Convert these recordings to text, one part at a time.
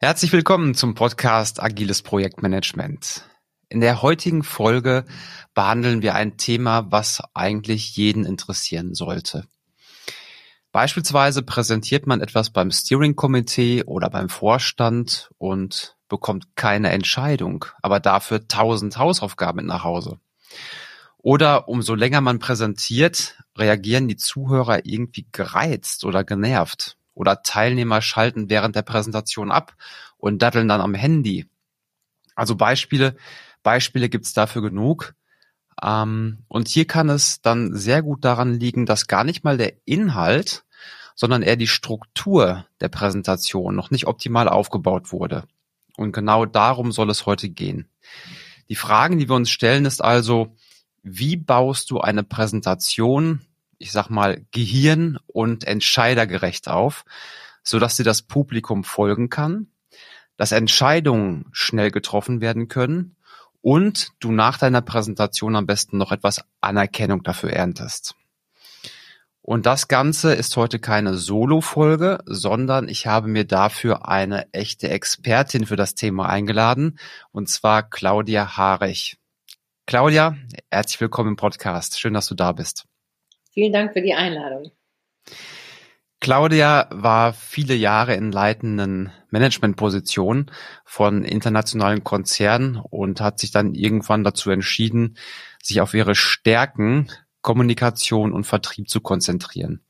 Herzlich willkommen zum Podcast Agiles Projektmanagement. In der heutigen Folge behandeln wir ein Thema, was eigentlich jeden interessieren sollte. Beispielsweise präsentiert man etwas beim Steering Committee oder beim Vorstand und bekommt keine Entscheidung, aber dafür tausend Hausaufgaben mit nach Hause. Oder umso länger man präsentiert, reagieren die Zuhörer irgendwie gereizt oder genervt oder Teilnehmer schalten während der Präsentation ab und datteln dann am Handy. Also Beispiele, Beispiele gibt's dafür genug. Ähm, und hier kann es dann sehr gut daran liegen, dass gar nicht mal der Inhalt, sondern eher die Struktur der Präsentation noch nicht optimal aufgebaut wurde. Und genau darum soll es heute gehen. Die Fragen, die wir uns stellen, ist also, wie baust du eine Präsentation ich sag mal, gehirn- und entscheidergerecht auf, so dass dir das Publikum folgen kann, dass Entscheidungen schnell getroffen werden können und du nach deiner Präsentation am besten noch etwas Anerkennung dafür erntest. Und das Ganze ist heute keine Solo-Folge, sondern ich habe mir dafür eine echte Expertin für das Thema eingeladen, und zwar Claudia Harich. Claudia, herzlich willkommen im Podcast. Schön, dass du da bist. Vielen Dank für die Einladung. Claudia war viele Jahre in leitenden Managementpositionen von internationalen Konzernen und hat sich dann irgendwann dazu entschieden, sich auf ihre Stärken, Kommunikation und Vertrieb zu konzentrieren.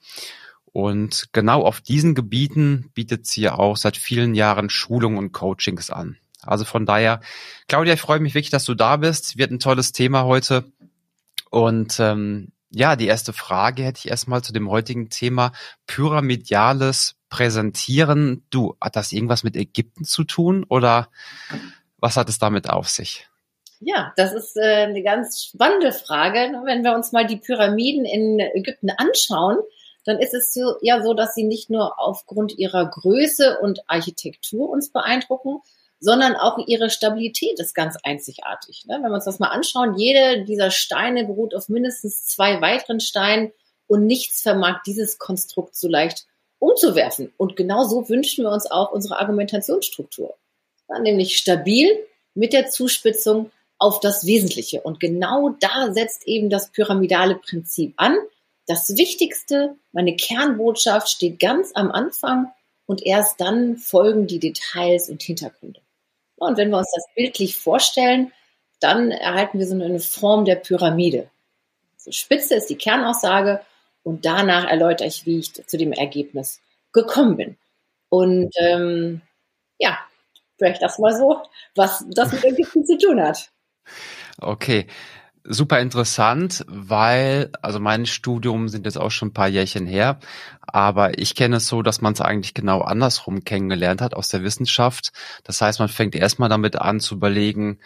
Und genau auf diesen Gebieten bietet sie auch seit vielen Jahren Schulungen und Coachings an. Also von daher, Claudia, ich freue mich wirklich, dass du da bist. Wird ein tolles Thema heute. Und ähm, ja, die erste Frage hätte ich erstmal zu dem heutigen Thema pyramidales Präsentieren. Du, hat das irgendwas mit Ägypten zu tun oder was hat es damit auf sich? Ja, das ist äh, eine ganz spannende Frage. Wenn wir uns mal die Pyramiden in Ägypten anschauen, dann ist es so, ja so, dass sie nicht nur aufgrund ihrer Größe und Architektur uns beeindrucken, sondern auch ihre Stabilität ist ganz einzigartig. Ne? Wenn wir uns das mal anschauen, jede dieser Steine beruht auf mindestens zwei weiteren Steinen und nichts vermag dieses Konstrukt so leicht umzuwerfen. Und genau so wünschen wir uns auch unsere Argumentationsstruktur. Ja, nämlich stabil mit der Zuspitzung auf das Wesentliche. Und genau da setzt eben das pyramidale Prinzip an. Das Wichtigste, meine Kernbotschaft steht ganz am Anfang und erst dann folgen die Details und Hintergründe. Und wenn wir uns das bildlich vorstellen, dann erhalten wir so eine Form der Pyramide. So Spitze ist die Kernaussage und danach erläutere ich, wie ich zu dem Ergebnis gekommen bin. Und ähm, ja, vielleicht das mal so, was das mit Ägypten zu tun hat. Okay super interessant, weil, also mein Studium sind jetzt auch schon ein paar Jährchen her, aber ich kenne es so, dass man es eigentlich genau andersrum kennengelernt hat aus der Wissenschaft. Das heißt, man fängt erstmal damit an zu überlegen,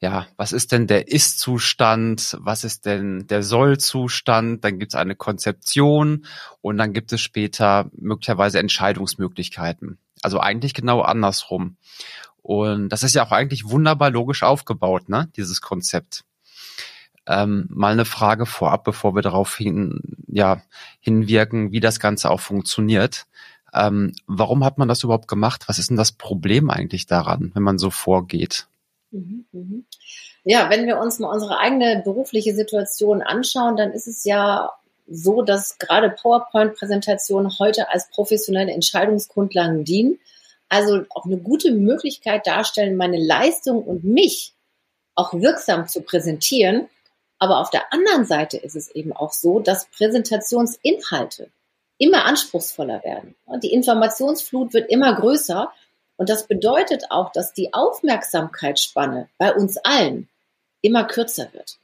ja, was ist denn der Ist-Zustand, was ist denn der Soll-Zustand, dann gibt es eine Konzeption und dann gibt es später möglicherweise Entscheidungsmöglichkeiten. Also eigentlich genau andersrum. Und das ist ja auch eigentlich wunderbar logisch aufgebaut, ne, dieses Konzept. Ähm, mal eine Frage vorab, bevor wir darauf hin, ja, hinwirken, wie das Ganze auch funktioniert. Ähm, warum hat man das überhaupt gemacht? Was ist denn das Problem eigentlich daran, wenn man so vorgeht? Mhm, mhm. Ja, wenn wir uns mal unsere eigene berufliche Situation anschauen, dann ist es ja so, dass gerade PowerPoint-Präsentationen heute als professionelle Entscheidungsgrundlagen dienen. Also auch eine gute Möglichkeit darstellen, meine Leistung und mich auch wirksam zu präsentieren. Aber auf der anderen Seite ist es eben auch so, dass Präsentationsinhalte immer anspruchsvoller werden. Die Informationsflut wird immer größer und das bedeutet auch, dass die Aufmerksamkeitsspanne bei uns allen immer kürzer wird.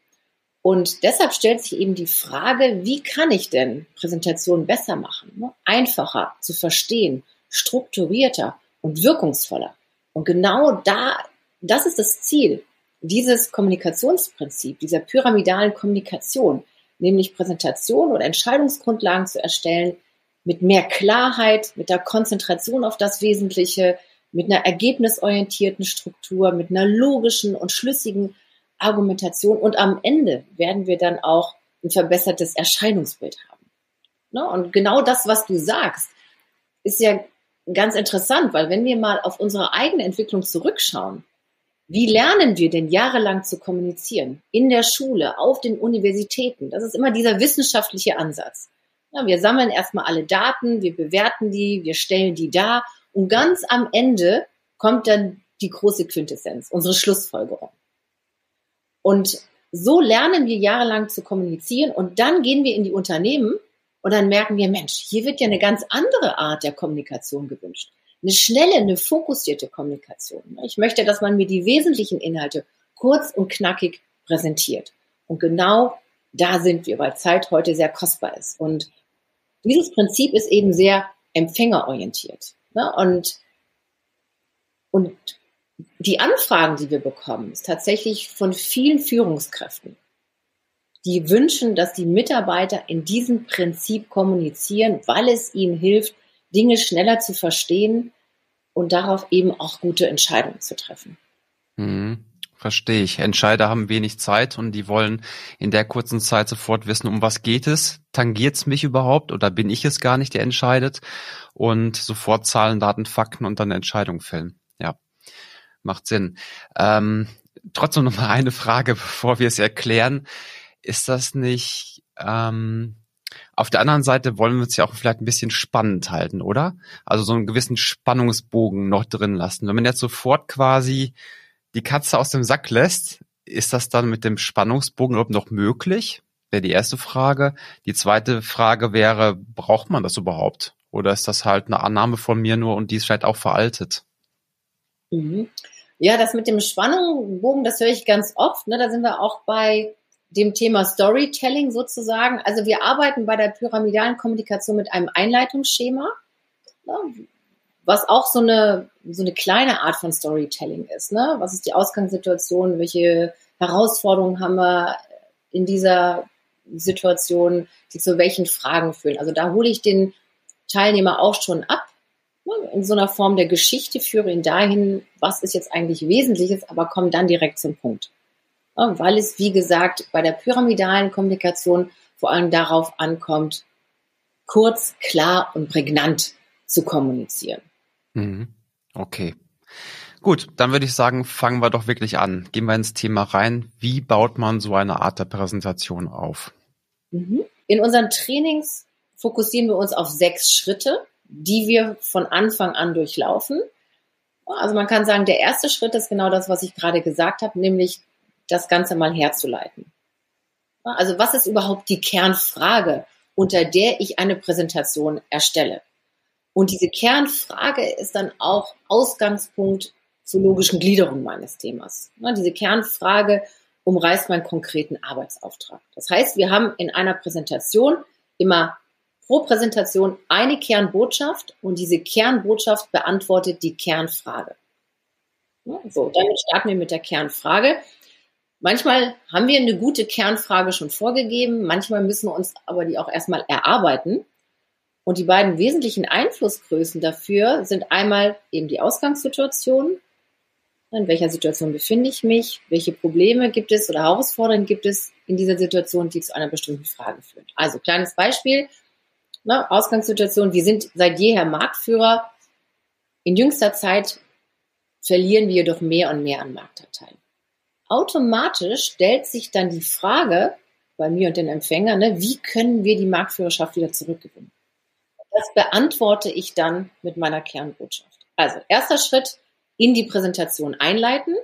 Und deshalb stellt sich eben die Frage, wie kann ich denn Präsentationen besser machen? Einfacher zu verstehen, strukturierter und wirkungsvoller. Und genau da, das ist das Ziel dieses Kommunikationsprinzip, dieser pyramidalen Kommunikation, nämlich Präsentation oder Entscheidungsgrundlagen zu erstellen, mit mehr Klarheit, mit der Konzentration auf das Wesentliche, mit einer ergebnisorientierten Struktur, mit einer logischen und schlüssigen Argumentation und am Ende werden wir dann auch ein verbessertes Erscheinungsbild haben. Ne? Und genau das, was du sagst, ist ja ganz interessant, weil wenn wir mal auf unsere eigene Entwicklung zurückschauen, wie lernen wir denn jahrelang zu kommunizieren? In der Schule, auf den Universitäten. Das ist immer dieser wissenschaftliche Ansatz. Ja, wir sammeln erstmal alle Daten, wir bewerten die, wir stellen die dar und ganz am Ende kommt dann die große Quintessenz, unsere Schlussfolgerung. Und so lernen wir jahrelang zu kommunizieren und dann gehen wir in die Unternehmen und dann merken wir, Mensch, hier wird ja eine ganz andere Art der Kommunikation gewünscht. Eine schnelle, eine fokussierte Kommunikation. Ich möchte, dass man mir die wesentlichen Inhalte kurz und knackig präsentiert. Und genau da sind wir, weil Zeit heute sehr kostbar ist. Und dieses Prinzip ist eben sehr empfängerorientiert. Und, und die Anfragen, die wir bekommen, ist tatsächlich von vielen Führungskräften die wünschen, dass die Mitarbeiter in diesem Prinzip kommunizieren, weil es ihnen hilft, Dinge schneller zu verstehen und darauf eben auch gute Entscheidungen zu treffen. Hm, verstehe ich. Entscheider haben wenig Zeit und die wollen in der kurzen Zeit sofort wissen, um was geht es, tangiert es mich überhaupt oder bin ich es gar nicht, der entscheidet und sofort Zahlen, Daten, Fakten und dann eine Entscheidung fällen. Ja, macht Sinn. Ähm, trotzdem noch mal eine Frage, bevor wir es erklären ist das nicht, ähm, auf der anderen Seite wollen wir uns ja auch vielleicht ein bisschen spannend halten, oder? Also so einen gewissen Spannungsbogen noch drin lassen. Wenn man jetzt sofort quasi die Katze aus dem Sack lässt, ist das dann mit dem Spannungsbogen überhaupt noch möglich? Wäre die erste Frage. Die zweite Frage wäre, braucht man das überhaupt? Oder ist das halt eine Annahme von mir nur und die ist vielleicht auch veraltet? Mhm. Ja, das mit dem Spannungsbogen, das höre ich ganz oft. Ne? Da sind wir auch bei dem Thema Storytelling sozusagen. Also wir arbeiten bei der pyramidalen Kommunikation mit einem Einleitungsschema, ne, was auch so eine, so eine kleine Art von Storytelling ist. Ne? Was ist die Ausgangssituation? Welche Herausforderungen haben wir in dieser Situation, die zu welchen Fragen führen? Also da hole ich den Teilnehmer auch schon ab ne, in so einer Form der Geschichte, führe ihn dahin, was ist jetzt eigentlich Wesentliches, aber komme dann direkt zum Punkt weil es, wie gesagt, bei der pyramidalen Kommunikation vor allem darauf ankommt, kurz, klar und prägnant zu kommunizieren. Mhm. Okay. Gut, dann würde ich sagen, fangen wir doch wirklich an. Gehen wir ins Thema rein. Wie baut man so eine Art der Präsentation auf? Mhm. In unseren Trainings fokussieren wir uns auf sechs Schritte, die wir von Anfang an durchlaufen. Also man kann sagen, der erste Schritt ist genau das, was ich gerade gesagt habe, nämlich das Ganze mal herzuleiten. Also was ist überhaupt die Kernfrage, unter der ich eine Präsentation erstelle? Und diese Kernfrage ist dann auch Ausgangspunkt zur logischen Gliederung meines Themas. Diese Kernfrage umreißt meinen konkreten Arbeitsauftrag. Das heißt, wir haben in einer Präsentation immer pro Präsentation eine Kernbotschaft und diese Kernbotschaft beantwortet die Kernfrage. So, damit starten wir mit der Kernfrage. Manchmal haben wir eine gute Kernfrage schon vorgegeben, manchmal müssen wir uns aber die auch erstmal erarbeiten. Und die beiden wesentlichen Einflussgrößen dafür sind einmal eben die Ausgangssituation. In welcher Situation befinde ich mich? Welche Probleme gibt es oder Herausforderungen gibt es in dieser Situation, die zu einer bestimmten Frage führen? Also, kleines Beispiel. Ne, Ausgangssituation. Wir sind seit jeher Marktführer. In jüngster Zeit verlieren wir jedoch mehr und mehr an Marktanteilen automatisch stellt sich dann die Frage bei mir und den Empfängern, ne, wie können wir die Marktführerschaft wieder zurückgewinnen? Das beantworte ich dann mit meiner Kernbotschaft. Also, erster Schritt, in die Präsentation einleiten.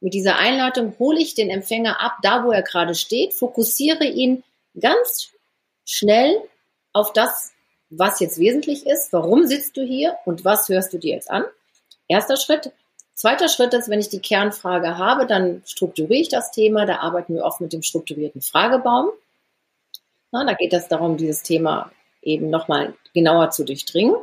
Mit dieser Einleitung hole ich den Empfänger ab, da wo er gerade steht, fokussiere ihn ganz schnell auf das, was jetzt wesentlich ist. Warum sitzt du hier und was hörst du dir jetzt an? Erster Schritt, Zweiter Schritt ist, wenn ich die Kernfrage habe, dann strukturiere ich das Thema. Da arbeiten wir oft mit dem strukturierten Fragebaum. Na, da geht es darum, dieses Thema eben nochmal genauer zu durchdringen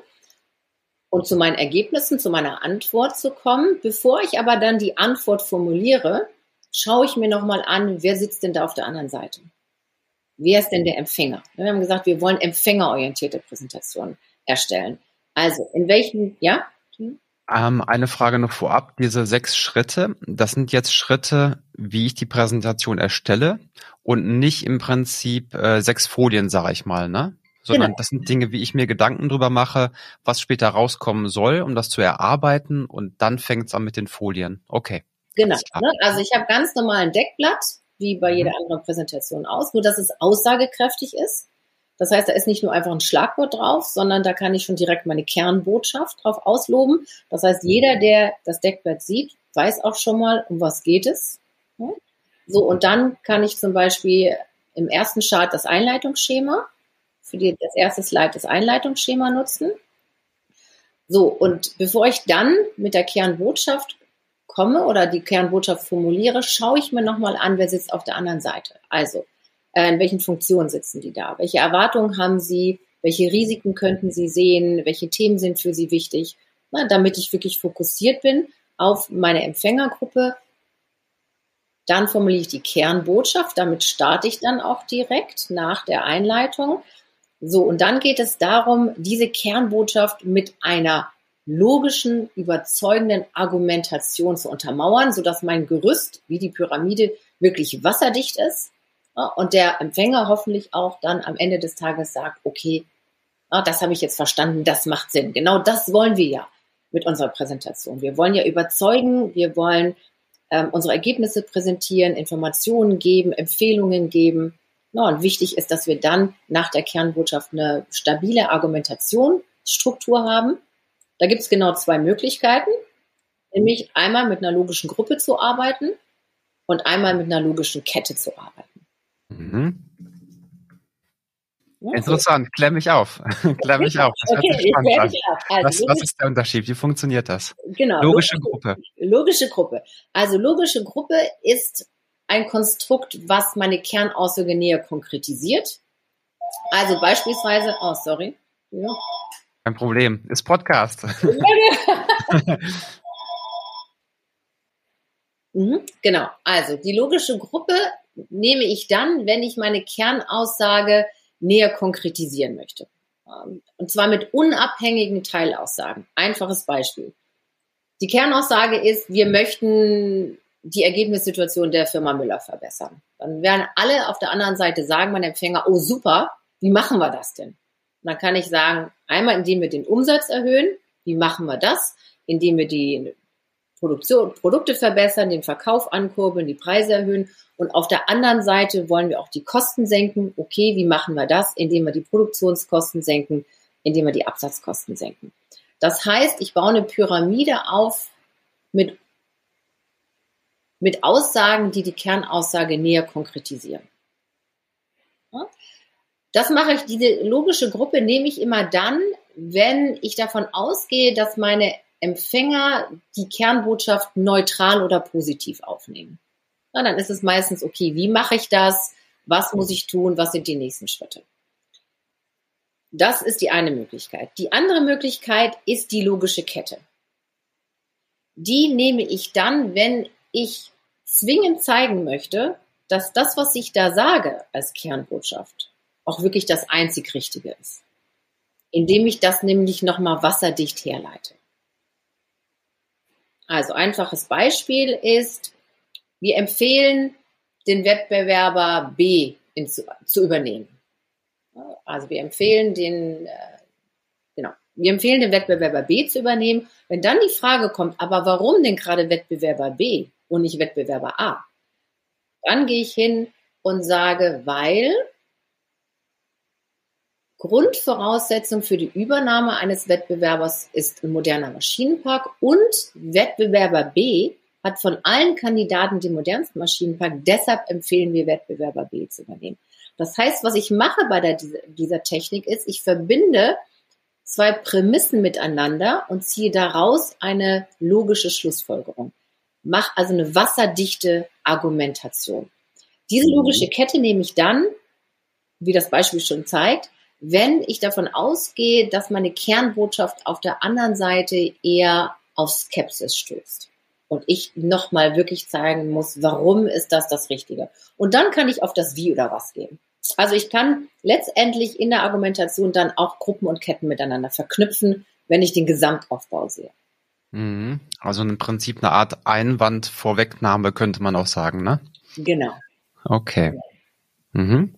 und zu meinen Ergebnissen, zu meiner Antwort zu kommen. Bevor ich aber dann die Antwort formuliere, schaue ich mir nochmal an, wer sitzt denn da auf der anderen Seite? Wer ist denn der Empfänger? Wir haben gesagt, wir wollen empfängerorientierte Präsentationen erstellen. Also, in welchen, ja? Ähm, eine Frage noch vorab. Diese sechs Schritte, das sind jetzt Schritte, wie ich die Präsentation erstelle und nicht im Prinzip äh, sechs Folien, sage ich mal, ne? sondern genau. das sind Dinge, wie ich mir Gedanken drüber mache, was später rauskommen soll, um das zu erarbeiten und dann fängt es an mit den Folien. Okay. Genau. Ne? Also ich habe ganz normal ein Deckblatt, wie bei mhm. jeder anderen Präsentation aus, nur dass es aussagekräftig ist. Das heißt, da ist nicht nur einfach ein Schlagwort drauf, sondern da kann ich schon direkt meine Kernbotschaft drauf ausloben. Das heißt, jeder, der das Deckblatt sieht, weiß auch schon mal, um was geht es. So, und dann kann ich zum Beispiel im ersten Chart das Einleitungsschema, für die, das erste Slide das Einleitungsschema nutzen. So, und bevor ich dann mit der Kernbotschaft komme oder die Kernbotschaft formuliere, schaue ich mir nochmal an, wer sitzt auf der anderen Seite. Also, in welchen Funktionen sitzen die da? Welche Erwartungen haben sie? Welche Risiken könnten sie sehen? Welche Themen sind für sie wichtig? Na, damit ich wirklich fokussiert bin auf meine Empfängergruppe. Dann formuliere ich die Kernbotschaft. Damit starte ich dann auch direkt nach der Einleitung. So, und dann geht es darum, diese Kernbotschaft mit einer logischen, überzeugenden Argumentation zu untermauern, sodass mein Gerüst, wie die Pyramide, wirklich wasserdicht ist und der Empfänger hoffentlich auch dann am Ende des Tages sagt, okay, das habe ich jetzt verstanden, das macht Sinn. Genau das wollen wir ja mit unserer Präsentation. Wir wollen ja überzeugen, wir wollen ähm, unsere Ergebnisse präsentieren, Informationen geben, Empfehlungen geben. Und wichtig ist, dass wir dann nach der Kernbotschaft eine stabile Argumentationsstruktur haben. Da gibt es genau zwei Möglichkeiten, nämlich einmal mit einer logischen Gruppe zu arbeiten und einmal mit einer logischen Kette zu arbeiten. Mhm. Interessant, klär mich auf. klär mich auf. Das okay, ich klär mich auf. Also, was, was, ist der Unterschied? Wie funktioniert das? Genau. Logische, logische Gruppe. Logische Gruppe. Also logische Gruppe ist ein Konstrukt, was meine Kernaussage näher konkretisiert. Also beispielsweise, oh sorry. Ja. Kein Problem, ist Podcast. mhm, genau, also die logische Gruppe nehme ich dann, wenn ich meine Kernaussage näher konkretisieren möchte. Ähm, und zwar mit unabhängigen Teilaussagen. Einfaches Beispiel. Die Kernaussage ist, wir möchten die Ergebnissituation der Firma Müller verbessern. Dann werden alle auf der anderen Seite sagen, mein Empfänger, oh super, wie machen wir das denn? Und dann kann ich sagen, einmal indem wir den Umsatz erhöhen, wie machen wir das? Indem wir die Produktion, Produkte verbessern, den Verkauf ankurbeln, die Preise erhöhen. Und auf der anderen Seite wollen wir auch die Kosten senken. Okay, wie machen wir das? Indem wir die Produktionskosten senken, indem wir die Absatzkosten senken. Das heißt, ich baue eine Pyramide auf mit, mit Aussagen, die die Kernaussage näher konkretisieren. Das mache ich, diese logische Gruppe nehme ich immer dann, wenn ich davon ausgehe, dass meine Empfänger die Kernbotschaft neutral oder positiv aufnehmen. Na, dann ist es meistens, okay, wie mache ich das? Was muss ich tun? Was sind die nächsten Schritte? Das ist die eine Möglichkeit. Die andere Möglichkeit ist die logische Kette. Die nehme ich dann, wenn ich zwingend zeigen möchte, dass das, was ich da sage als Kernbotschaft, auch wirklich das einzig Richtige ist. Indem ich das nämlich nochmal wasserdicht herleite. Also einfaches Beispiel ist, wir empfehlen den Wettbewerber B in, zu, zu, übernehmen. Also wir empfehlen den, äh, genau, wir empfehlen den Wettbewerber B zu übernehmen. Wenn dann die Frage kommt, aber warum denn gerade Wettbewerber B und nicht Wettbewerber A? Dann gehe ich hin und sage, weil Grundvoraussetzung für die Übernahme eines Wettbewerbers ist ein moderner Maschinenpark und Wettbewerber B hat von allen Kandidaten den modernsten Maschinenpark. Deshalb empfehlen wir Wettbewerber B zu übernehmen. Das heißt, was ich mache bei der, dieser Technik ist, ich verbinde zwei Prämissen miteinander und ziehe daraus eine logische Schlussfolgerung. Mach also eine wasserdichte Argumentation. Diese logische Kette nehme ich dann, wie das Beispiel schon zeigt, wenn ich davon ausgehe, dass meine Kernbotschaft auf der anderen Seite eher auf Skepsis stößt und ich nochmal wirklich zeigen muss, warum ist das das Richtige. Und dann kann ich auf das Wie oder was gehen. Also ich kann letztendlich in der Argumentation dann auch Gruppen und Ketten miteinander verknüpfen, wenn ich den Gesamtaufbau sehe. Mhm. Also im Prinzip eine Art Einwand-Vorwegnahme könnte man auch sagen, ne? Genau. Okay. Mhm.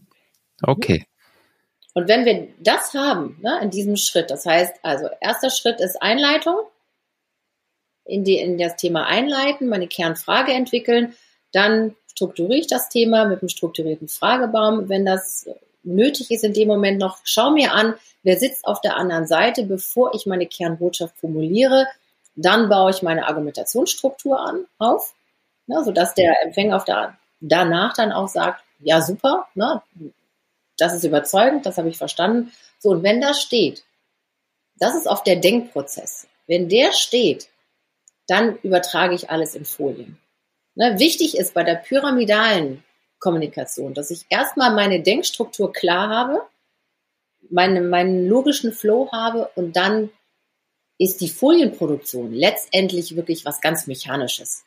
Okay. Und wenn wir das haben, ne, in diesem Schritt, das heißt also, erster Schritt ist Einleitung, in, die, in das Thema einleiten, meine Kernfrage entwickeln, dann strukturiere ich das Thema mit einem strukturierten Fragebaum. Wenn das nötig ist in dem Moment noch, schau mir an, wer sitzt auf der anderen Seite, bevor ich meine Kernbotschaft formuliere. Dann baue ich meine Argumentationsstruktur an, auf, ne, sodass der Empfänger auf der, danach dann auch sagt, ja super, ne, das ist überzeugend, das habe ich verstanden. So, und wenn das steht, das ist auf der Denkprozess. Wenn der steht, dann übertrage ich alles in Folien. Ne, wichtig ist bei der pyramidalen Kommunikation, dass ich erstmal meine Denkstruktur klar habe, meine, meinen logischen Flow habe und dann ist die Folienproduktion letztendlich wirklich was ganz Mechanisches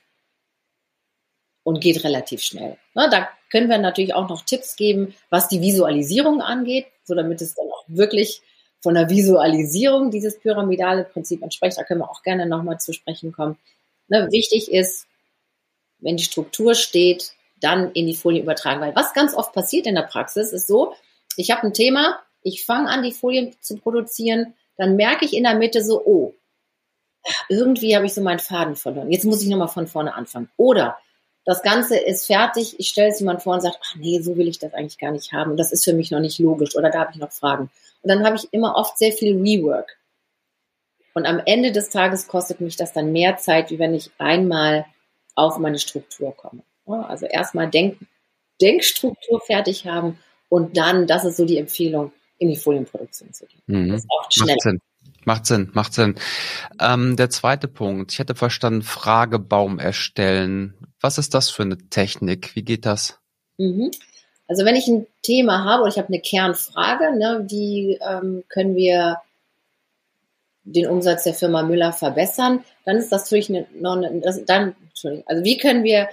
und geht relativ schnell. Ne, da können wir natürlich auch noch Tipps geben, was die Visualisierung angeht, so damit es dann auch wirklich von der Visualisierung dieses pyramidale Prinzip entspricht. Da können wir auch gerne nochmal zu sprechen kommen. Ne, wichtig ist, wenn die Struktur steht, dann in die Folie übertragen. Weil was ganz oft passiert in der Praxis ist so, ich habe ein Thema, ich fange an, die Folien zu produzieren, dann merke ich in der Mitte so, oh, irgendwie habe ich so meinen Faden verloren. Jetzt muss ich nochmal von vorne anfangen. Oder das Ganze ist fertig, ich stelle es jemand vor und sage, ach nee, so will ich das eigentlich gar nicht haben. Das ist für mich noch nicht logisch oder da habe ich noch Fragen. Und dann habe ich immer oft sehr viel Rework. Und am Ende des Tages kostet mich das dann mehr Zeit, wie wenn ich einmal auf meine Struktur komme. Also erstmal Denk Denkstruktur fertig haben und dann, das ist so die Empfehlung, in die Folienproduktion zu gehen. Mhm. Das ist oft schneller. Macht Sinn. Macht Sinn, macht Sinn. Ähm, der zweite Punkt, ich hätte verstanden, Fragebaum erstellen. Was ist das für eine Technik? Wie geht das? Mhm. Also wenn ich ein Thema habe oder ich habe eine Kernfrage, ne, wie ähm, können wir den Umsatz der Firma Müller verbessern, dann ist das natürlich eine, eine, das, dann, also wie können wir,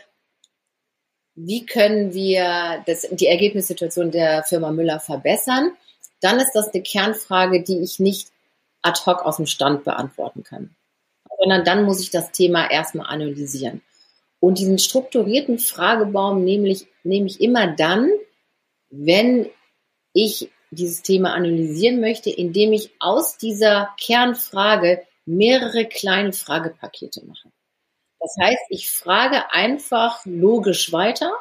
wie können wir das, die Ergebnissituation der Firma Müller verbessern? Dann ist das eine Kernfrage, die ich nicht ad hoc aus dem Stand beantworten kann, sondern dann muss ich das Thema erstmal analysieren. Und diesen strukturierten Fragebaum nehme ich, nehme ich immer dann, wenn ich dieses Thema analysieren möchte, indem ich aus dieser Kernfrage mehrere kleine Fragepakete mache. Das heißt, ich frage einfach logisch weiter,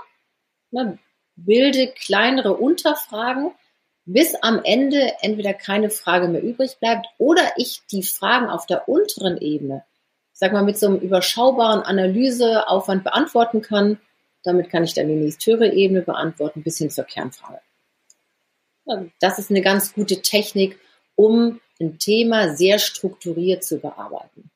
ne, bilde kleinere Unterfragen, bis am Ende entweder keine Frage mehr übrig bleibt oder ich die Fragen auf der unteren Ebene, sag mal, mit so einem überschaubaren Analyseaufwand beantworten kann. Damit kann ich dann die nächsthöhere Ebene beantworten bis hin zur Kernfrage. Das ist eine ganz gute Technik, um ein Thema sehr strukturiert zu bearbeiten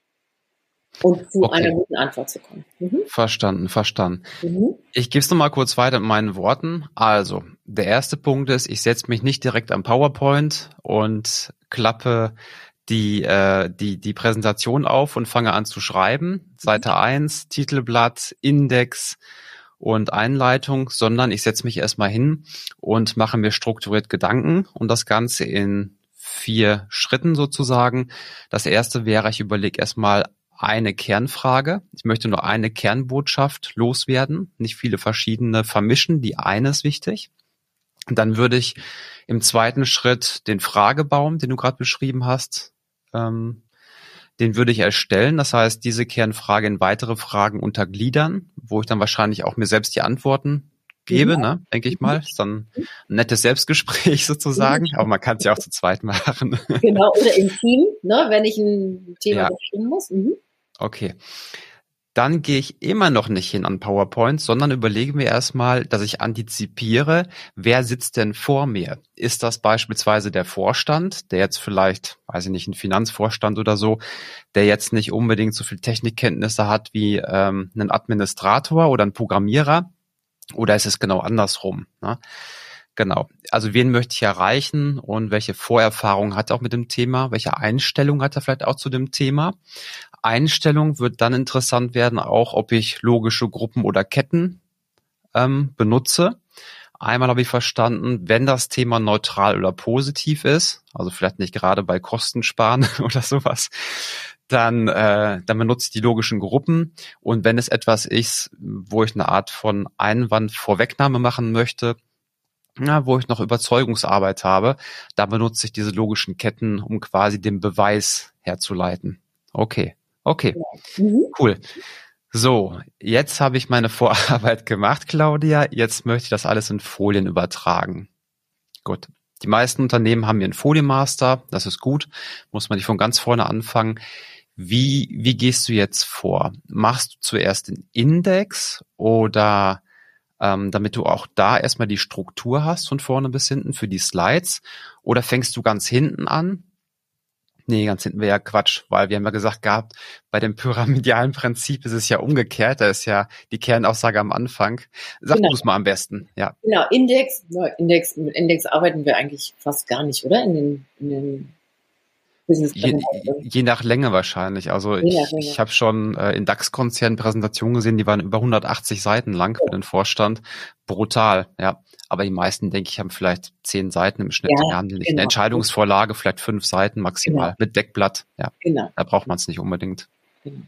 und zu okay. einer guten Antwort zu kommen. Mhm. Verstanden, verstanden. Mhm. Ich gebe es nochmal kurz weiter mit meinen Worten. Also, der erste Punkt ist, ich setze mich nicht direkt am PowerPoint und klappe die, äh, die, die Präsentation auf und fange an zu schreiben. Seite 1, Titelblatt, Index, und Einleitung, sondern ich setze mich erstmal hin und mache mir strukturiert Gedanken und das Ganze in vier Schritten sozusagen. Das erste wäre, ich überlege erstmal eine Kernfrage. Ich möchte nur eine Kernbotschaft loswerden, nicht viele verschiedene vermischen. Die eine ist wichtig. Dann würde ich im zweiten Schritt den Fragebaum, den du gerade beschrieben hast, ähm, den würde ich erstellen. Das heißt, diese Kernfrage in weitere Fragen untergliedern, wo ich dann wahrscheinlich auch mir selbst die Antworten gebe, ja. ne, denke ich mal. Ist dann ein nettes Selbstgespräch sozusagen, aber man kann es ja auch zu zweit machen. Genau, oder im Team, ne, wenn ich ein Thema ja. bestimmen muss. Mhm. Okay dann gehe ich immer noch nicht hin an PowerPoint, sondern überlege mir erstmal, dass ich antizipiere, wer sitzt denn vor mir? Ist das beispielsweise der Vorstand, der jetzt vielleicht, weiß ich nicht, ein Finanzvorstand oder so, der jetzt nicht unbedingt so viel Technikkenntnisse hat wie ähm, ein Administrator oder ein Programmierer? Oder ist es genau andersrum? Ne? Genau. Also wen möchte ich erreichen und welche Vorerfahrung hat er auch mit dem Thema? Welche Einstellung hat er vielleicht auch zu dem Thema? Einstellung wird dann interessant werden, auch ob ich logische Gruppen oder Ketten ähm, benutze. Einmal habe ich verstanden, wenn das Thema neutral oder positiv ist, also vielleicht nicht gerade bei Kostensparen oder sowas, dann, äh, dann benutze ich die logischen Gruppen. Und wenn es etwas ist, wo ich eine Art von Einwand Vorwegnahme machen möchte, na, wo ich noch Überzeugungsarbeit habe, da benutze ich diese logischen Ketten, um quasi den Beweis herzuleiten. Okay, okay, mhm. cool. So, jetzt habe ich meine Vorarbeit gemacht, Claudia. Jetzt möchte ich das alles in Folien übertragen. Gut. Die meisten Unternehmen haben ihren Folienmaster. Das ist gut. Muss man nicht von ganz vorne anfangen. Wie, wie gehst du jetzt vor? Machst du zuerst den Index oder ähm, damit du auch da erstmal die Struktur hast von vorne bis hinten für die Slides? Oder fängst du ganz hinten an Nee, ganz hinten wäre ja Quatsch, weil wir haben ja gesagt gehabt, bei dem pyramidalen Prinzip ist es ja umgekehrt, da ist ja die Kernaussage am Anfang. Sag genau. du es mal am besten, ja. Genau, Index, Index, mit Index arbeiten wir eigentlich fast gar nicht, oder? In den, in den Je, je, nach Länge wahrscheinlich. Also je ich, ich habe schon äh, in DAX-Konzernen Präsentationen gesehen, die waren über 180 Seiten lang für den Vorstand. Brutal, ja. Aber die meisten, denke ich, haben vielleicht zehn Seiten im Schnitt. Ja, haben die nicht. Genau. Eine Entscheidungsvorlage, vielleicht fünf Seiten maximal genau. mit Deckblatt. Ja, genau. da braucht man es nicht unbedingt. Genau.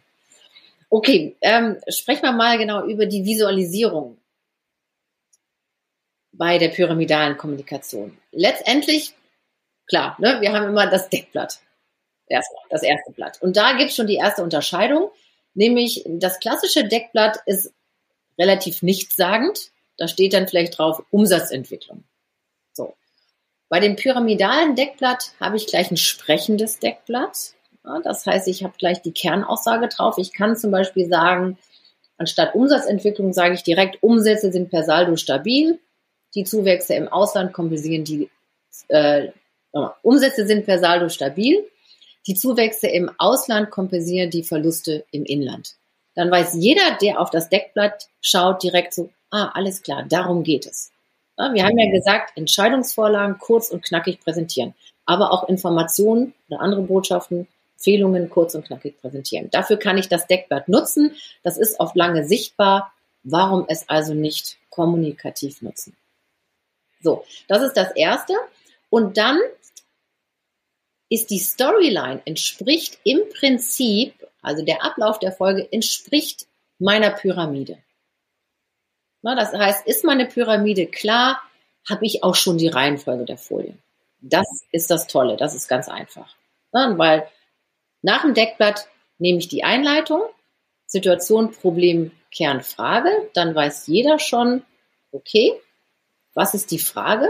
Okay, ähm, sprechen wir mal genau über die Visualisierung bei der pyramidalen Kommunikation. Letztendlich, klar, ne, wir haben immer das Deckblatt erstmal, das erste Blatt. Und da gibt es schon die erste Unterscheidung, nämlich das klassische Deckblatt ist relativ nichtssagend. Da steht dann vielleicht drauf Umsatzentwicklung. So. Bei dem pyramidalen Deckblatt habe ich gleich ein sprechendes Deckblatt. Ja, das heißt, ich habe gleich die Kernaussage drauf. Ich kann zum Beispiel sagen, anstatt Umsatzentwicklung sage ich direkt, Umsätze sind per Saldo stabil. Die Zuwächse im Ausland kompensieren die, äh, Umsätze sind per Saldo stabil. Die Zuwächse im Ausland kompensieren die Verluste im Inland. Dann weiß jeder, der auf das Deckblatt schaut, direkt so, ah, alles klar, darum geht es. Wir haben ja gesagt, Entscheidungsvorlagen kurz und knackig präsentieren, aber auch Informationen oder andere Botschaften, Empfehlungen kurz und knackig präsentieren. Dafür kann ich das Deckblatt nutzen. Das ist auf lange sichtbar. Warum es also nicht kommunikativ nutzen? So, das ist das Erste. Und dann ist die Storyline, entspricht im Prinzip, also der Ablauf der Folge entspricht meiner Pyramide. Na, das heißt, ist meine Pyramide klar, habe ich auch schon die Reihenfolge der Folien. Das ist das Tolle, das ist ganz einfach. Na, weil nach dem Deckblatt nehme ich die Einleitung, Situation, Problem, Kern, Frage, dann weiß jeder schon, okay, was ist die Frage,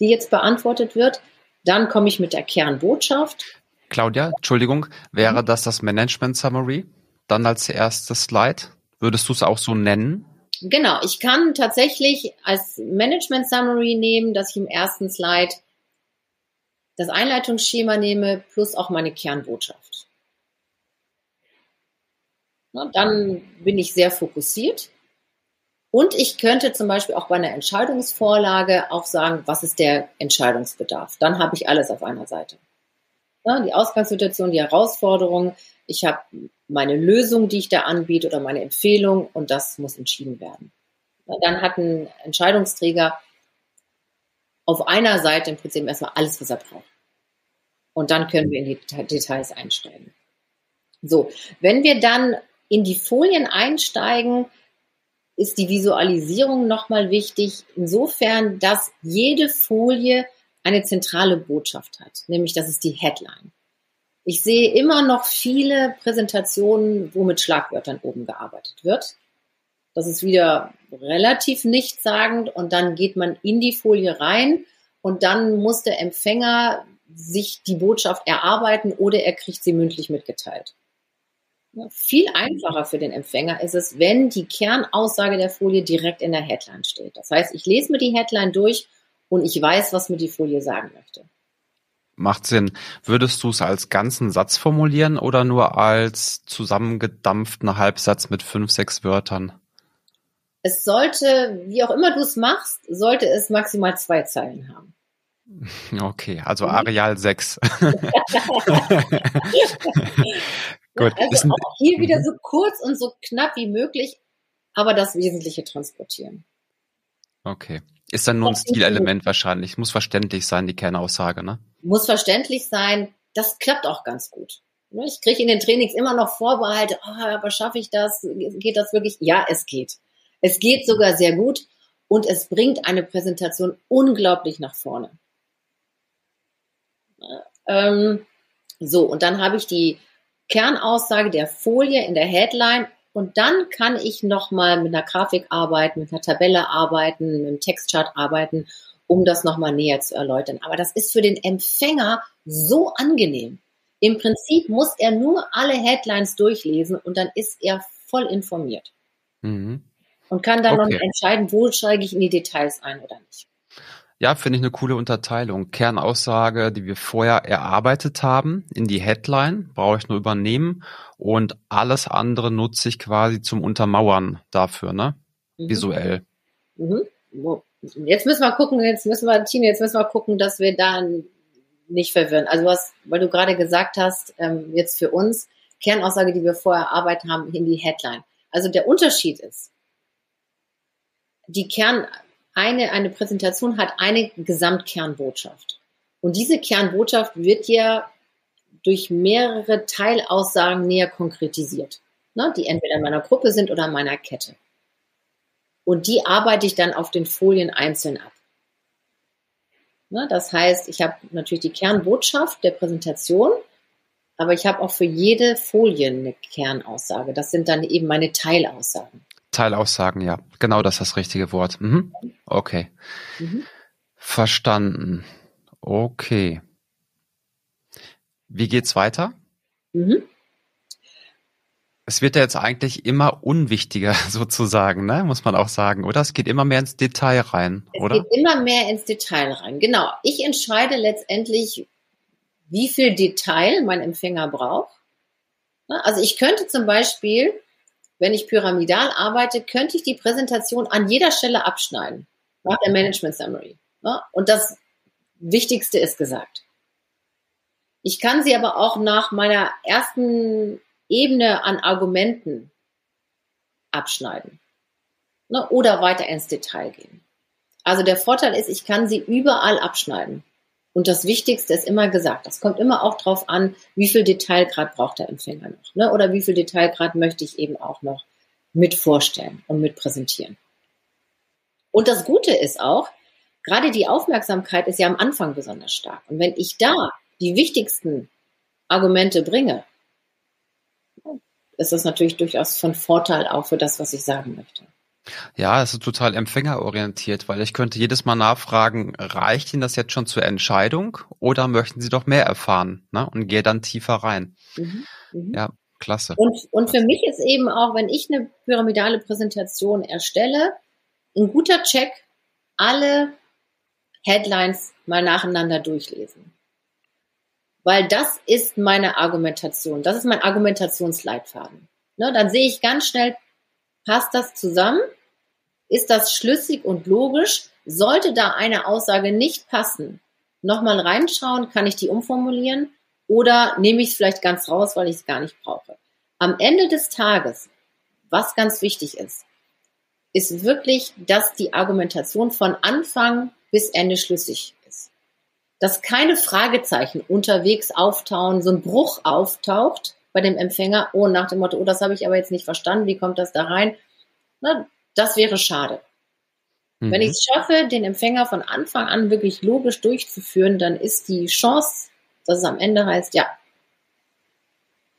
die jetzt beantwortet wird? Dann komme ich mit der Kernbotschaft. Claudia, Entschuldigung, wäre mhm. das das Management Summary? Dann als erstes Slide? Würdest du es auch so nennen? Genau, ich kann tatsächlich als Management Summary nehmen, dass ich im ersten Slide das Einleitungsschema nehme plus auch meine Kernbotschaft. Na, dann bin ich sehr fokussiert. Und ich könnte zum Beispiel auch bei einer Entscheidungsvorlage auch sagen, was ist der Entscheidungsbedarf? Dann habe ich alles auf einer Seite. Ja, die Ausgangssituation, die Herausforderung, ich habe meine Lösung, die ich da anbiete oder meine Empfehlung und das muss entschieden werden. Ja, dann hat ein Entscheidungsträger auf einer Seite im Prinzip erstmal alles, was er braucht. Und dann können wir in die Details einsteigen. So, wenn wir dann in die Folien einsteigen, ist die Visualisierung nochmal wichtig, insofern, dass jede Folie eine zentrale Botschaft hat, nämlich das ist die Headline. Ich sehe immer noch viele Präsentationen, wo mit Schlagwörtern oben gearbeitet wird. Das ist wieder relativ nichtssagend und dann geht man in die Folie rein und dann muss der Empfänger sich die Botschaft erarbeiten oder er kriegt sie mündlich mitgeteilt. Viel einfacher für den Empfänger ist es, wenn die Kernaussage der Folie direkt in der Headline steht. Das heißt, ich lese mir die Headline durch und ich weiß, was mir die Folie sagen möchte. Macht Sinn. Würdest du es als ganzen Satz formulieren oder nur als zusammengedampften Halbsatz mit fünf, sechs Wörtern? Es sollte, wie auch immer du es machst, sollte es maximal zwei Zeilen haben. Okay, also mhm. Areal 6. Gut. Also auch hier wieder mhm. so kurz und so knapp wie möglich, aber das Wesentliche transportieren. Okay. Ist dann nur ein Stilelement wahrscheinlich. Muss verständlich sein, die Kernaussage, ne? Muss verständlich sein. Das klappt auch ganz gut. Ne, ich kriege in den Trainings immer noch Vorbehalte, oh, aber schaffe ich das? Geht das wirklich? Ja, es geht. Es geht sogar sehr gut. und es bringt eine Präsentation unglaublich nach vorne. Ähm, so, und dann habe ich die Kernaussage der Folie in der Headline und dann kann ich nochmal mit einer Grafik arbeiten, mit einer Tabelle arbeiten, mit einem Textchart arbeiten, um das nochmal näher zu erläutern. Aber das ist für den Empfänger so angenehm. Im Prinzip muss er nur alle Headlines durchlesen und dann ist er voll informiert. Mhm. Und kann dann okay. noch entscheiden, wo steige ich in die Details ein oder nicht. Ja, finde ich eine coole Unterteilung. Kernaussage, die wir vorher erarbeitet haben, in die Headline, brauche ich nur übernehmen und alles andere nutze ich quasi zum Untermauern dafür, ne? Mhm. Visuell. Mhm. Jetzt müssen wir gucken, jetzt müssen wir, Tine, jetzt müssen wir gucken, dass wir da nicht verwirren. Also was, weil du gerade gesagt hast, ähm, jetzt für uns, Kernaussage, die wir vorher erarbeitet haben, in die Headline. Also der Unterschied ist, die Kern, eine, eine Präsentation hat eine Gesamtkernbotschaft. Und diese Kernbotschaft wird ja durch mehrere Teilaussagen näher konkretisiert, ne, die entweder in meiner Gruppe sind oder in meiner Kette. Und die arbeite ich dann auf den Folien einzeln ab. Ne, das heißt, ich habe natürlich die Kernbotschaft der Präsentation, aber ich habe auch für jede Folie eine Kernaussage. Das sind dann eben meine Teilaussagen. Teilaussagen, ja. Genau das ist das richtige Wort. Mhm. Okay. Mhm. Verstanden. Okay. Wie geht's weiter? Mhm. Es wird ja jetzt eigentlich immer unwichtiger sozusagen, ne? muss man auch sagen, oder? Es geht immer mehr ins Detail rein, es oder? Es geht immer mehr ins Detail rein, genau. Ich entscheide letztendlich, wie viel Detail mein Empfänger braucht. Ne? Also ich könnte zum Beispiel wenn ich pyramidal arbeite, könnte ich die Präsentation an jeder Stelle abschneiden, nach der Management Summary. Ne? Und das Wichtigste ist gesagt. Ich kann sie aber auch nach meiner ersten Ebene an Argumenten abschneiden ne? oder weiter ins Detail gehen. Also der Vorteil ist, ich kann sie überall abschneiden. Und das Wichtigste ist immer gesagt. Das kommt immer auch drauf an, wie viel Detailgrad braucht der Empfänger noch. Ne? Oder wie viel Detailgrad möchte ich eben auch noch mit vorstellen und mit präsentieren. Und das Gute ist auch, gerade die Aufmerksamkeit ist ja am Anfang besonders stark. Und wenn ich da die wichtigsten Argumente bringe, ist das natürlich durchaus von Vorteil auch für das, was ich sagen möchte. Ja, es ist total empfängerorientiert, weil ich könnte jedes Mal nachfragen, reicht Ihnen das jetzt schon zur Entscheidung oder möchten Sie doch mehr erfahren ne? und gehe dann tiefer rein. Mhm, mh. Ja, klasse. Und, und für mich ist eben auch, wenn ich eine pyramidale Präsentation erstelle, ein guter Check, alle Headlines mal nacheinander durchlesen. Weil das ist meine Argumentation, das ist mein Argumentationsleitfaden. Ne, dann sehe ich ganz schnell, Passt das zusammen? Ist das schlüssig und logisch? Sollte da eine Aussage nicht passen, nochmal reinschauen, kann ich die umformulieren oder nehme ich es vielleicht ganz raus, weil ich es gar nicht brauche. Am Ende des Tages, was ganz wichtig ist, ist wirklich, dass die Argumentation von Anfang bis Ende schlüssig ist. Dass keine Fragezeichen unterwegs auftauchen, so ein Bruch auftaucht, bei dem Empfänger, oh, nach dem Motto, oh, das habe ich aber jetzt nicht verstanden, wie kommt das da rein? Na, das wäre schade. Mhm. Wenn ich es schaffe, den Empfänger von Anfang an wirklich logisch durchzuführen, dann ist die Chance, dass es am Ende heißt, ja,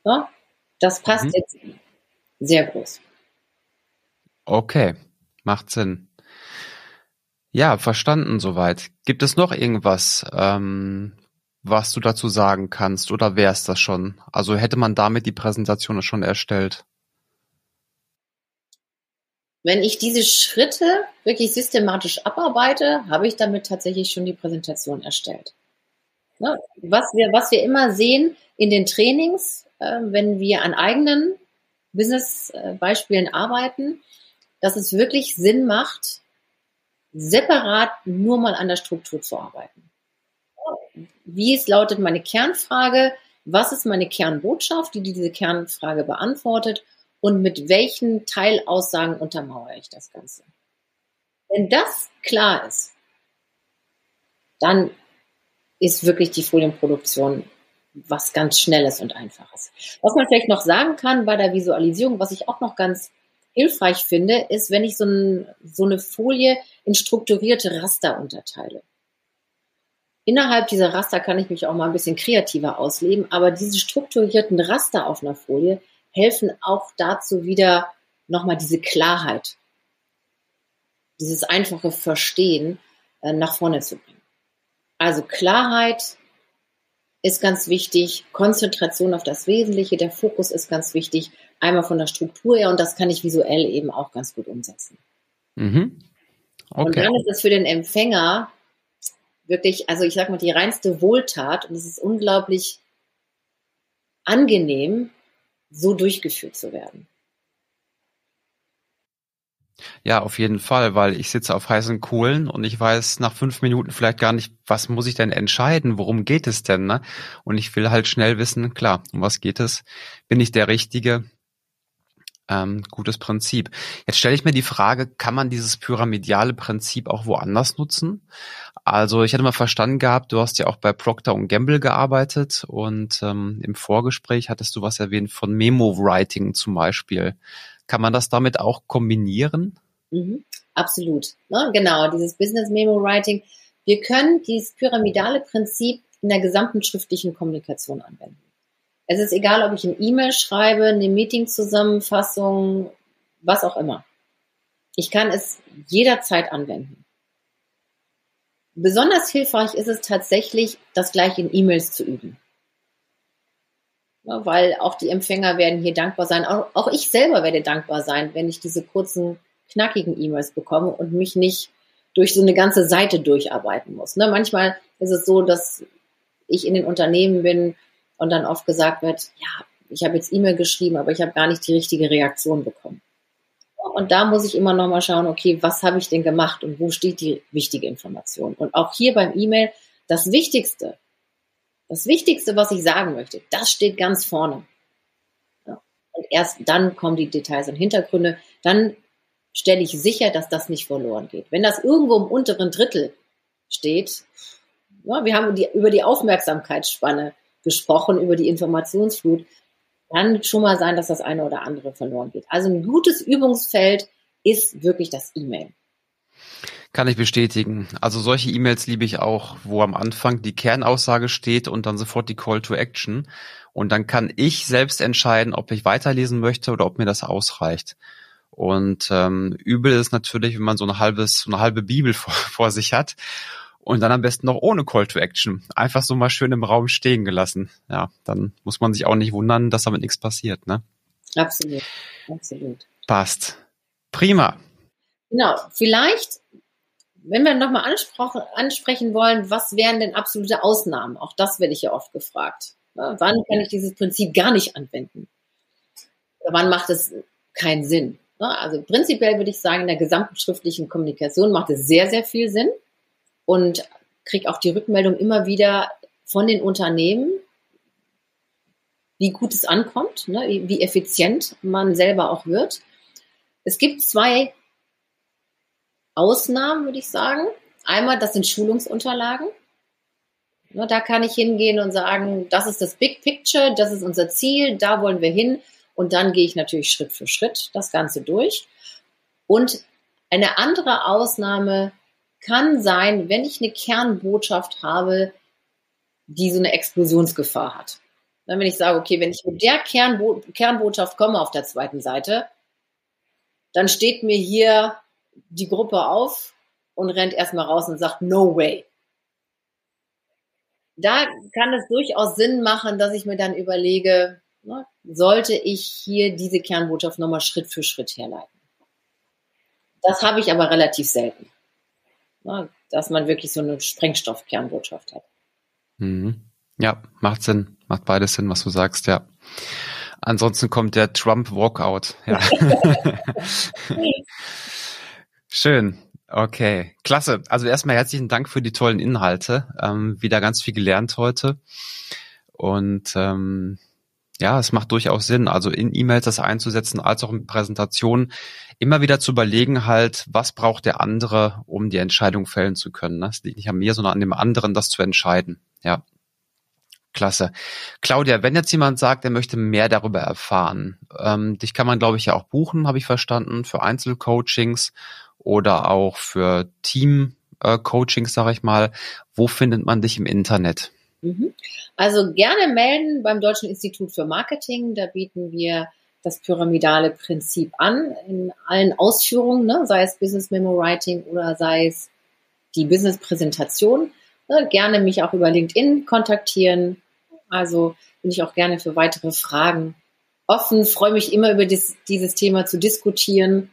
ja das passt mhm. jetzt sehr groß. Okay, macht Sinn. Ja, verstanden soweit. Gibt es noch irgendwas, ähm, was du dazu sagen kannst oder wäre es das schon? Also hätte man damit die Präsentation schon erstellt? Wenn ich diese Schritte wirklich systematisch abarbeite, habe ich damit tatsächlich schon die Präsentation erstellt. Ne? Was, wir, was wir immer sehen in den Trainings, äh, wenn wir an eigenen Business-Beispielen arbeiten, dass es wirklich Sinn macht, separat nur mal an der Struktur zu arbeiten wie es lautet meine Kernfrage, was ist meine Kernbotschaft, die diese Kernfrage beantwortet und mit welchen Teilaussagen untermauere ich das Ganze. Wenn das klar ist, dann ist wirklich die Folienproduktion was ganz Schnelles und Einfaches. Was man vielleicht noch sagen kann bei der Visualisierung, was ich auch noch ganz hilfreich finde, ist, wenn ich so, ein, so eine Folie in strukturierte Raster unterteile. Innerhalb dieser Raster kann ich mich auch mal ein bisschen kreativer ausleben, aber diese strukturierten Raster auf einer Folie helfen auch dazu wieder nochmal diese Klarheit, dieses einfache Verstehen äh, nach vorne zu bringen. Also Klarheit ist ganz wichtig, Konzentration auf das Wesentliche, der Fokus ist ganz wichtig, einmal von der Struktur her und das kann ich visuell eben auch ganz gut umsetzen. Mhm. Okay. Und dann ist es für den Empfänger wirklich, also ich sag mal, die reinste Wohltat und es ist unglaublich angenehm, so durchgeführt zu werden. Ja, auf jeden Fall, weil ich sitze auf heißen Kohlen und ich weiß nach fünf Minuten vielleicht gar nicht, was muss ich denn entscheiden, worum geht es denn, ne? Und ich will halt schnell wissen, klar, um was geht es? Bin ich der Richtige? Ähm, gutes Prinzip. Jetzt stelle ich mir die Frage, kann man dieses pyramidale Prinzip auch woanders nutzen? Also ich hatte mal verstanden gehabt, du hast ja auch bei Procter Gamble gearbeitet und ähm, im Vorgespräch hattest du was erwähnt von Memo-Writing zum Beispiel. Kann man das damit auch kombinieren? Mhm, absolut. Ne? Genau, dieses Business Memo Writing. Wir können dieses pyramidale Prinzip in der gesamten schriftlichen Kommunikation anwenden. Es ist egal, ob ich ein E-Mail schreibe, eine Meeting-Zusammenfassung, was auch immer. Ich kann es jederzeit anwenden. Besonders hilfreich ist es tatsächlich, das gleich in E-Mails zu üben. Ja, weil auch die Empfänger werden hier dankbar sein. Auch, auch ich selber werde dankbar sein, wenn ich diese kurzen, knackigen E-Mails bekomme und mich nicht durch so eine ganze Seite durcharbeiten muss. Ne, manchmal ist es so, dass ich in den Unternehmen bin und dann oft gesagt wird, ja, ich habe jetzt E-Mail geschrieben, aber ich habe gar nicht die richtige Reaktion bekommen. Und da muss ich immer noch mal schauen, okay, was habe ich denn gemacht und wo steht die wichtige Information? Und auch hier beim E-Mail, das Wichtigste das Wichtigste, was ich sagen möchte, das steht ganz vorne. Und erst dann kommen die Details und Hintergründe. Dann stelle ich sicher, dass das nicht verloren geht. Wenn das irgendwo im unteren Drittel steht, ja, wir haben die, über die Aufmerksamkeitsspanne gesprochen, über die Informationsflut, kann schon mal sein, dass das eine oder andere verloren geht. Also ein gutes Übungsfeld ist wirklich das E-Mail. Kann ich bestätigen. Also solche E-Mails liebe ich auch, wo am Anfang die Kernaussage steht und dann sofort die Call to Action. Und dann kann ich selbst entscheiden, ob ich weiterlesen möchte oder ob mir das ausreicht. Und ähm, übel ist natürlich, wenn man so eine halbes, so eine halbe Bibel vor, vor sich hat und dann am besten noch ohne Call to Action. Einfach so mal schön im Raum stehen gelassen. Ja, dann muss man sich auch nicht wundern, dass damit nichts passiert, ne? Absolut, absolut. Passt. Prima. Genau, vielleicht wenn wir nochmal ansprechen wollen, was wären denn absolute Ausnahmen? Auch das werde ich ja oft gefragt. Wann kann ich dieses Prinzip gar nicht anwenden? Wann macht es keinen Sinn? Also prinzipiell würde ich sagen, in der gesamten schriftlichen Kommunikation macht es sehr, sehr viel Sinn und kriege auch die Rückmeldung immer wieder von den Unternehmen, wie gut es ankommt, ne, wie effizient man selber auch wird. Es gibt zwei Ausnahmen, würde ich sagen. Einmal, das sind Schulungsunterlagen. Da kann ich hingehen und sagen, das ist das Big Picture, das ist unser Ziel, da wollen wir hin. Und dann gehe ich natürlich Schritt für Schritt das Ganze durch. Und eine andere Ausnahme kann sein, wenn ich eine Kernbotschaft habe, die so eine Explosionsgefahr hat. Dann, wenn ich sage, okay, wenn ich mit der Kernbo Kernbotschaft komme auf der zweiten Seite, dann steht mir hier die Gruppe auf und rennt erstmal raus und sagt, no way. Da kann es durchaus Sinn machen, dass ich mir dann überlege, ne, sollte ich hier diese Kernbotschaft nochmal Schritt für Schritt herleiten. Das habe ich aber relativ selten. Ne, dass man wirklich so eine Sprengstoff-Kernbotschaft hat. Mhm. Ja, macht Sinn. Macht beides Sinn, was du sagst, ja. Ansonsten kommt der Trump Walkout. Ja. Schön. Okay, klasse. Also erstmal herzlichen Dank für die tollen Inhalte. Ähm, wieder ganz viel gelernt heute. Und ähm, ja, es macht durchaus Sinn, also in E-Mails das einzusetzen, als auch in Präsentationen immer wieder zu überlegen, halt, was braucht der andere, um die Entscheidung fällen zu können. Ne? Es liegt nicht an mir, sondern an dem anderen, das zu entscheiden. Ja. Klasse. Claudia, wenn jetzt jemand sagt, er möchte mehr darüber erfahren, ähm, dich kann man, glaube ich, ja auch buchen, habe ich verstanden, für Einzelcoachings oder auch für Team-Coachings, äh, sage ich mal. Wo findet man dich im Internet? Mhm. Also gerne melden beim Deutschen Institut für Marketing. Da bieten wir das pyramidale Prinzip an in allen Ausführungen, ne? sei es Business Memo Writing oder sei es die Business Präsentation. Ne? Gerne mich auch über LinkedIn kontaktieren. Also bin ich auch gerne für weitere Fragen offen, freue mich immer über dies, dieses Thema zu diskutieren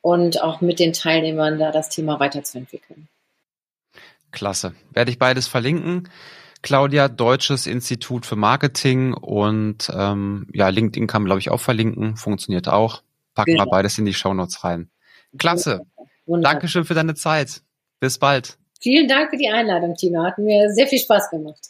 und auch mit den Teilnehmern da das Thema weiterzuentwickeln. Klasse. Werde ich beides verlinken. Claudia, Deutsches Institut für Marketing und ähm, ja, LinkedIn kann man, glaube ich, auch verlinken. Funktioniert auch. Packen genau. wir beides in die Shownotes rein. Klasse. Wunderbar. Dankeschön für deine Zeit. Bis bald. Vielen Dank für die Einladung, Tina. Hat mir sehr viel Spaß gemacht.